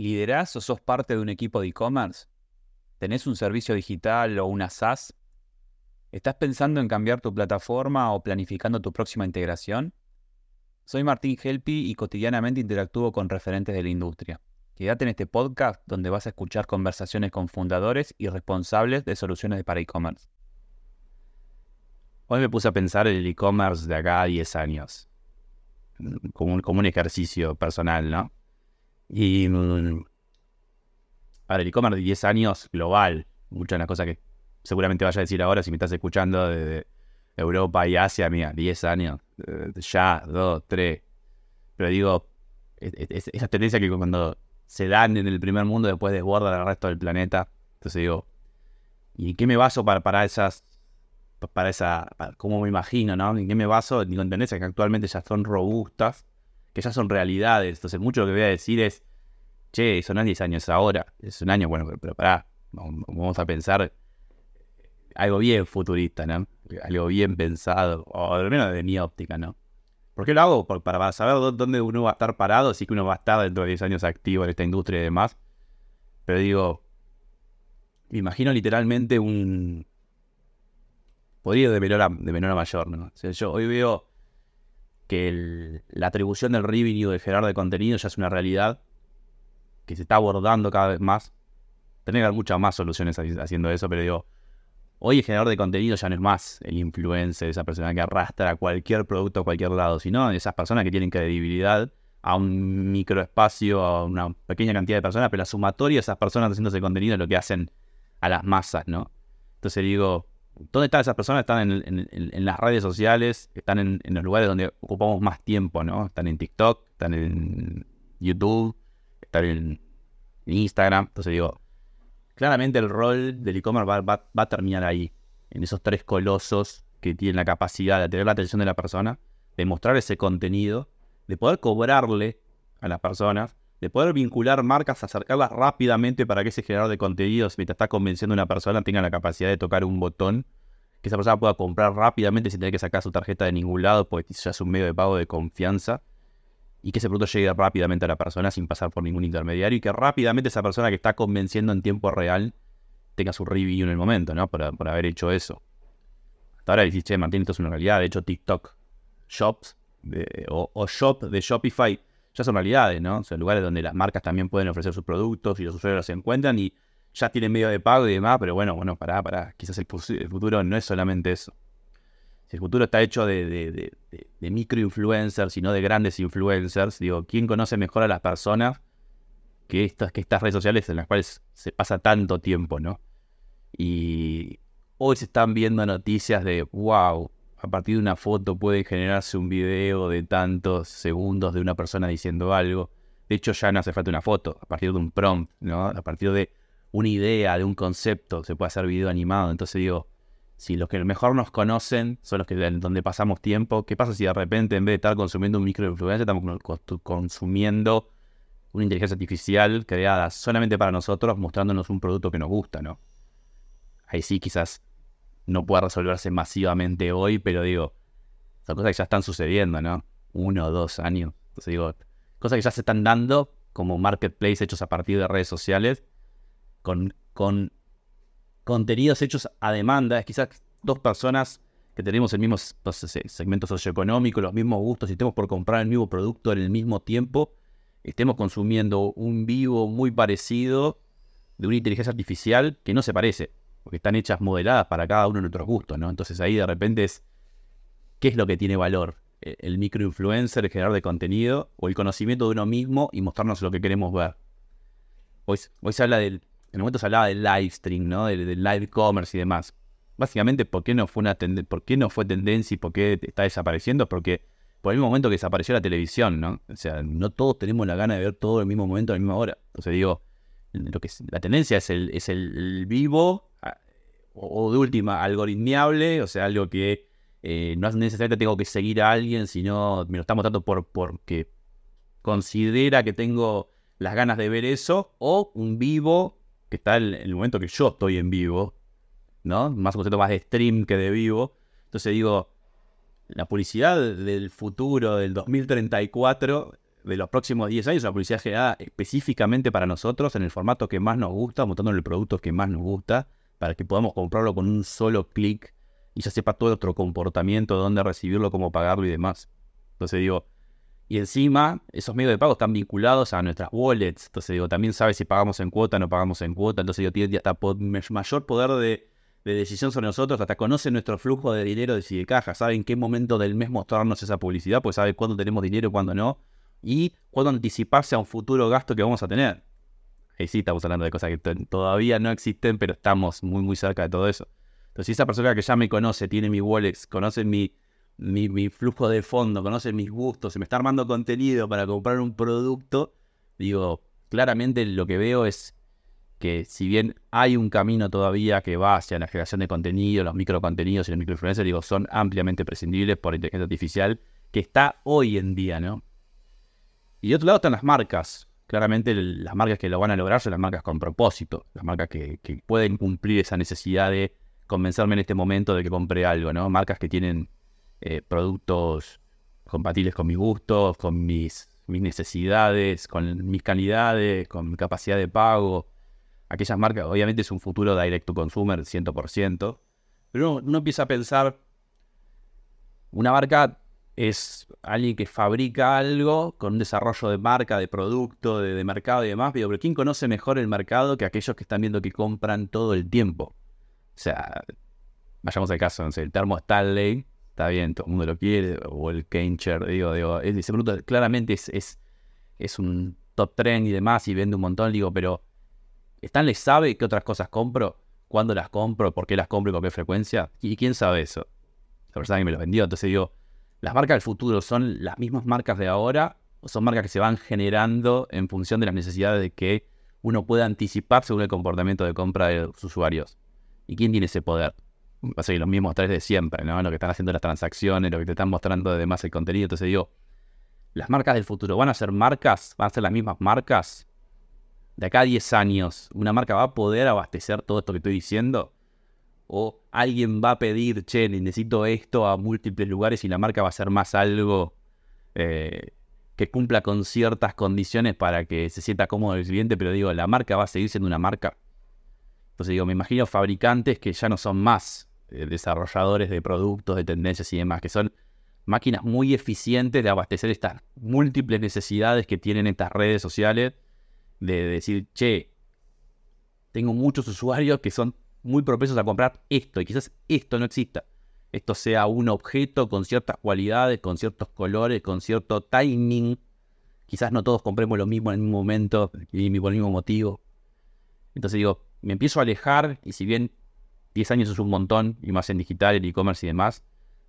¿Liderás o sos parte de un equipo de e-commerce? ¿Tenés un servicio digital o una SaaS? ¿Estás pensando en cambiar tu plataforma o planificando tu próxima integración? Soy Martín Helpi y cotidianamente interactúo con referentes de la industria. Quédate en este podcast donde vas a escuchar conversaciones con fundadores y responsables de soluciones para e-commerce. Hoy me puse a pensar en el e-commerce de acá a 10 años, como un, como un ejercicio personal, ¿no? Y ahora, el e-commerce de 10 años global, muchas de las cosas que seguramente vaya a decir ahora si me estás escuchando de, Europa y Asia, mira, 10 años, eh, ya, 2, 3. Pero digo, esa tendencia que cuando se dan en el primer mundo después desborda al resto del planeta. Entonces digo, ¿y qué me baso para, para esas, para esa, cómo me imagino, ¿no? ¿En qué me baso? Digo, en tendencias que actualmente ya son robustas, que ya son realidades. Entonces, mucho lo que voy a decir es, che, eso no es 10 años ahora, es un año, bueno, pero, pará, vamos a pensar algo bien futurista, ¿no? Algo bien pensado, o al menos de mi óptica, ¿no? ¿Por qué lo hago? para saber dónde uno va a estar parado, sí que uno va a estar dentro de 10 años activo en esta industria y demás. Pero digo, me imagino literalmente un... Podría de menor a, de menor a mayor, ¿no? Yo hoy veo que la atribución del revenue de generar de contenido ya es una realidad que se está abordando cada vez más. Tener muchas más soluciones haciendo eso, pero digo, hoy el generador de contenido ya no es más el influencer, esa persona que arrastra cualquier producto a cualquier lado, sino esas personas que tienen credibilidad a un microespacio, a una pequeña cantidad de personas, pero la sumatoria de esas personas haciendo ese contenido es lo que hacen a las masas, ¿no? Entonces digo, ¿Dónde están esas personas? Están en, las redes sociales, están en, los lugares donde ocupamos más tiempo, ¿no? Están en TikTok, están en YouTube, están en, Instagram. Entonces digo, claramente el rol del e-commerce va, a terminar ahí, en esos tres colosos que tienen la capacidad de tener la atención de la persona, de mostrar ese contenido, de poder cobrarle a las personas, de poder vincular marcas, acercarlas rápidamente para que ese generador de contenidos, mientras está convenciendo a una persona, tenga la capacidad de tocar un botón, que esa persona pueda comprar rápidamente sin tener que sacar su tarjeta de ningún lado, porque ya es un medio de pago de confianza, y que ese producto llegue rápidamente a la persona sin pasar por ningún intermediario, y que rápidamente esa persona que está convenciendo en tiempo real tenga su review en el momento, ¿no? Por, por haber hecho eso. Hasta ahora dices, che, Martín, esto es una realidad. De hecho, TikTok Shops o, Shop de Shopify ya son realidades, ¿no? Son lugares donde las marcas también pueden ofrecer sus productos y los usuarios se encuentran y ya tienen medio de pago y demás, pero bueno, bueno, pará, pará. Quizás el, futuro no es solamente eso. Si el futuro está hecho de, de, de, microinfluencers y no de grandes influencers, digo, ¿quién conoce mejor a las personas que estas, que estas redes sociales en las cuales se pasa tanto tiempo, ¿no? Y hoy se están viendo noticias de, wow, a partir de una foto puede generarse un video de tantos segundos de una persona diciendo algo. De hecho, ya no hace falta una foto, a partir de un prompt, ¿no? A partir de una idea, de un concepto, se puede hacer video animado. Entonces digo, si los que mejor nos conocen son los que donde pasamos tiempo, ¿qué pasa si de repente en vez de estar consumiendo un microinfluencer, estamos consumiendo una inteligencia artificial creada solamente para nosotros, mostrándonos un producto que nos gusta, ¿no? Ahí sí quizás no pueda resolverse masivamente hoy, pero digo, son cosas que ya están sucediendo, ¿no? Uno o dos años. Entonces digo, cosas que ya se están dando como marketplace hechos a partir de redes sociales, con, con contenidos hechos a demanda. Es quizás dos personas que tenemos el mismo segmento socioeconómico, los mismos gustos y estemos por comprar el mismo producto en el mismo tiempo, estemos consumiendo un vivo muy parecido de una inteligencia artificial que no se parece porque están hechas modeladas para cada uno de nuestros gustos, ¿no? Entonces ahí de repente es, ¿qué es lo que tiene valor? ¿E-, ¿El microinfluencer, el generador de contenido o el conocimiento de uno mismo y mostrarnos lo que queremos ver? Hoy, hoy se habla del, en el momento se hablaba del live stream, ¿no? Del, live commerce y demás. Básicamente, ¿por qué no fue una ¿por qué no fue tendencia y por qué está desapareciendo? Porque por el mismo momento que desapareció la televisión, ¿no? O sea, no todos tenemos la gana de ver todo el mismo momento, a la misma hora. Entonces digo, lo que la tendencia es el, es el vivo o, de última, algoritmiable, o sea, algo que eh, no necesariamente tengo que seguir a alguien, sino me lo está mostrando por, porque considera que tengo las ganas de ver eso, o un vivo que está en el momento que yo estoy en vivo, ¿no? Más un concepto más de stream que de vivo. Entonces digo, la publicidad del futuro, del 2034, de los próximos 10 años, una publicidad generada específicamente para nosotros, en el formato que más nos gusta, mostrando el producto que más nos gusta, para que podamos comprarlo con un solo clic y ya sepa todo nuestro comportamiento, dónde recibirlo, cómo pagarlo y demás. Entonces digo, y encima esos medios de pago están vinculados a nuestras wallets. Entonces digo, también sabe si pagamos en cuota o no pagamos en cuota. Entonces digo, tiene hasta mayor poder de, decisión sobre nosotros, hasta conoce nuestro flujo de dinero de de caja, sabe en qué momento del mes mostrarnos esa publicidad, pues sabe cuándo tenemos dinero y cuándo no, y cuándo anticiparse a un futuro gasto que vamos a tener. Ahí sí estamos hablando de cosas que todavía no existen, pero estamos muy muy cerca de todo eso. Entonces, si esa persona que ya me conoce, tiene mi wallet, conoce mi, flujo de fondo, conoce mis gustos, se me está armando contenido para comprar un producto, digo, claramente lo que veo es que si bien hay un camino todavía que va hacia la generación de contenido, los microcontenidos y los microinfluencers, digo, son ampliamente prescindibles por inteligencia artificial, que está hoy en día, ¿no? Y de otro lado están las marcas. Claramente las marcas que lo van a lograr son las marcas con propósito, las marcas que, que pueden cumplir esa necesidad de convencerme en este momento de que compré algo, ¿no? Marcas que tienen eh, productos compatibles con mis gustos, con mis, mis necesidades, con mis calidades, con mi capacidad de pago. Aquellas marcas, obviamente es un futuro direct to consumer 100%, pero uno, empieza a pensar, una marca es alguien que fabrica algo con un desarrollo de marca, de producto, de, mercado y demás, pero ¿quién conoce mejor el mercado que aquellos que están viendo que compran todo el tiempo? O sea, vayamos al caso, el termo Stanley, está bien, todo el mundo lo quiere, o el Kencher, digo, digo, ese producto claramente es, es, es un top trend y demás, y vende un montón, digo, pero ¿Stanley sabe qué otras cosas compro? ¿Cuándo las compro? ¿Por qué las compro y con qué frecuencia? ¿Y quién sabe eso? La persona que me lo vendió. Entonces digo, ¿las marcas del futuro son las mismas marcas de ahora o son marcas que se van generando en función de las necesidades de que uno pueda anticipar según el comportamiento de compra de los usuarios? ¿Y quién tiene ese poder? Va a ser los mismos tres de siempre, ¿no? Lo que están haciendo las transacciones, lo que te están mostrando además el contenido. Entonces digo, las marcas del futuro, ¿van a ser marcas? ¿Van a ser las mismas marcas? De acá a 10 años, ¿una marca va a poder abastecer todo esto que estoy diciendo? ¿O alguien va a pedir, che, necesito esto a múltiples lugares y la marca va a ser más algo eh, que cumpla con ciertas condiciones para que se sienta cómodo el cliente? Pero digo, la marca va a seguir siendo una marca. Entonces digo, me imagino fabricantes que ya no son más desarrolladores de productos, de tendencias y demás, que son máquinas muy eficientes de abastecer estas múltiples necesidades que tienen estas redes sociales, de decir, che, tengo muchos usuarios que son muy propensos a comprar esto y quizás esto no exista. Esto sea un objeto con ciertas cualidades, con ciertos colores, con cierto timing. Quizás no todos compremos lo mismo en el mismo momento y por el mismo motivo. Entonces digo, me empiezo a alejar y si bien 10 años es un montón y más en digital, en e-commerce y demás,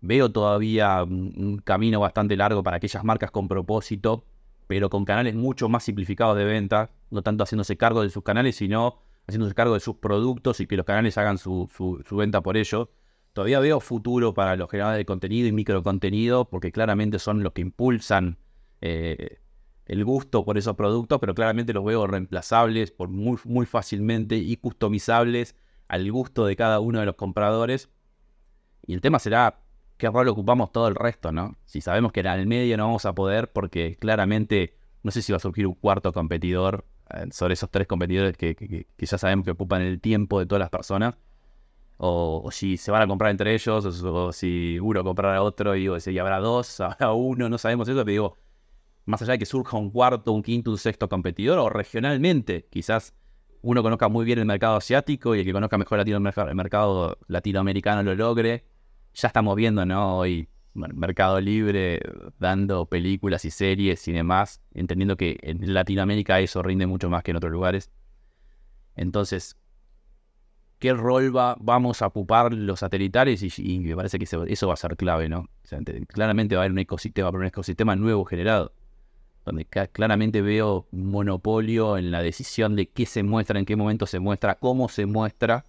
veo todavía un, camino bastante largo para aquellas marcas con propósito, pero con canales mucho más simplificados de venta, no tanto haciéndose cargo de sus canales, sino haciéndose cargo de sus productos y que los canales hagan su, venta por ello. Todavía veo futuro para los generadores de contenido y microcontenido, porque claramente son los que impulsan eh, el gusto por esos productos, pero claramente los veo reemplazables por muy, muy fácilmente y customizables al gusto de cada uno de los compradores. Y el tema será qué rol ocupamos todo el resto, ¿no? Si sabemos que en el medio no vamos a poder, porque claramente no sé si va a surgir un cuarto competidor eh, sobre esos tres competidores que, ya sabemos que ocupan el tiempo de todas las personas. O, si se van a comprar entre ellos, o, si uno comprará a otro, y digo, si habrá dos, habrá uno, no sabemos eso, pero digo, más allá de que surja un cuarto, un quinto, un sexto competidor, o regionalmente, quizás uno conozca muy bien el mercado asiático y el que conozca mejor el mercado latinoamericano lo logre. Ya estamos viendo, ¿no? Hoy, Mercado Libre dando películas y series y demás, entendiendo que en Latinoamérica eso rinde mucho más que en otros lugares. Entonces, ¿qué rol va, vamos a ocupar los satelitales? Y, me parece que eso, va a ser clave, ¿no? claramente va a haber un ecosistema, un ecosistema nuevo generado donde claramente veo monopolio en la decisión de qué se muestra, en qué momento se muestra, cómo se muestra,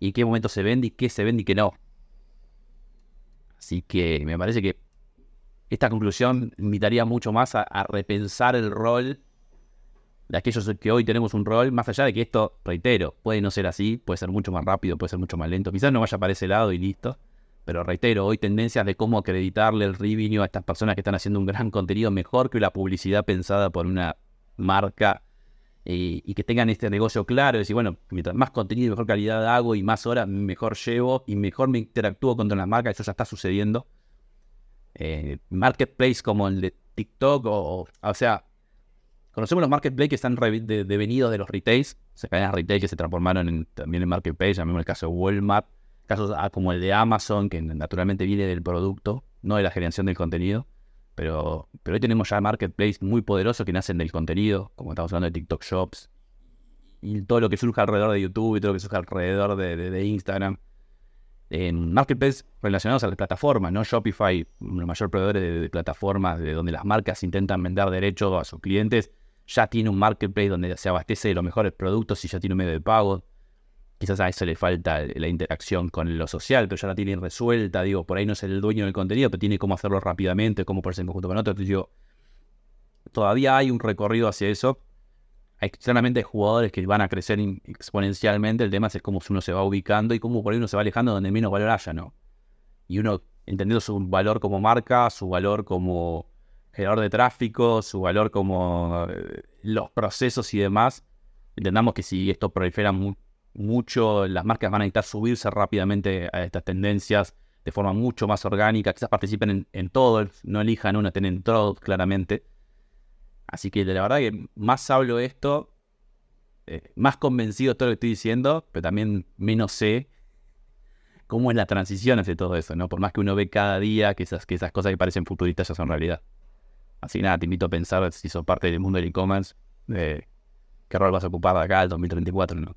y en qué momento se vende y qué se vende y qué no. Así que me parece que esta conclusión invitaría mucho más a, repensar el rol de aquellos que hoy tenemos un rol, más allá de que esto, reitero, puede no ser así, puede ser mucho más rápido, puede ser mucho más lento, quizás no vaya para ese lado y listo, pero reitero, hoy tendencias de cómo acreditarle el revenue a estas personas que están haciendo un gran contenido mejor que la publicidad pensada por una marca y, que tengan este negocio claro, decir, bueno, mientras más contenido y mejor calidad hago y más horas, mejor llevo y mejor me interactúo con las marcas, eso ya está sucediendo. Eh, marketplace como el de TikTok, o, o, sea, conocemos los marketplaces que están devenidos de los retails, o sea, cadenas retail que se transformaron en, también en marketplace, llamemos el caso de Walmart, casos como el de Amazon, que naturalmente viene del producto, no de la generación del contenido. Pero, pero hoy tenemos ya marketplaces muy poderosos que nacen del contenido, como estamos hablando de TikTok Shops, y todo lo que surge alrededor de YouTube y todo lo que surge alrededor de, Instagram. En marketplaces relacionados a las plataformas, ¿no? Shopify, el mayor proveedor de, plataformas de donde las marcas intentan vender derechos a sus clientes, ya tiene un marketplace donde se abastece de los mejores productos y ya tiene un medio de pago. Quizás a eso le falta la interacción con lo social, pero ya la tiene resuelta. Digo, por ahí no es el dueño del contenido, pero tiene cómo hacerlo rápidamente, cómo ponerse en conjunto con otro. Entonces, digo, todavía hay un recorrido hacia eso. Hay claramente jugadores que van a crecer exponencialmente. El tema es cómo uno se va ubicando y cómo por ahí uno se va alejando donde menos valor haya, ¿no? Y uno entendiendo su valor como marca, su valor como generador de tráfico, su valor como eh, los procesos y demás, entendamos que si esto prolifera mucho mucho, las marcas van a necesitar subirse rápidamente a estas tendencias de forma mucho más orgánica, quizás participen en, todo, no elijan una, tienen todo claramente. Así que la verdad que más hablo esto, eh, más convencido de todo lo que estoy diciendo, pero también menos sé cómo es la transición hacia todo eso, ¿no? Por más que uno ve cada día que esas, que esas cosas que parecen futuristas ya son realidad. Así nada, te invito a pensar si sos parte del mundo del e-commerce, eh, qué rol vas a ocupar de acá al 2034, ¿no?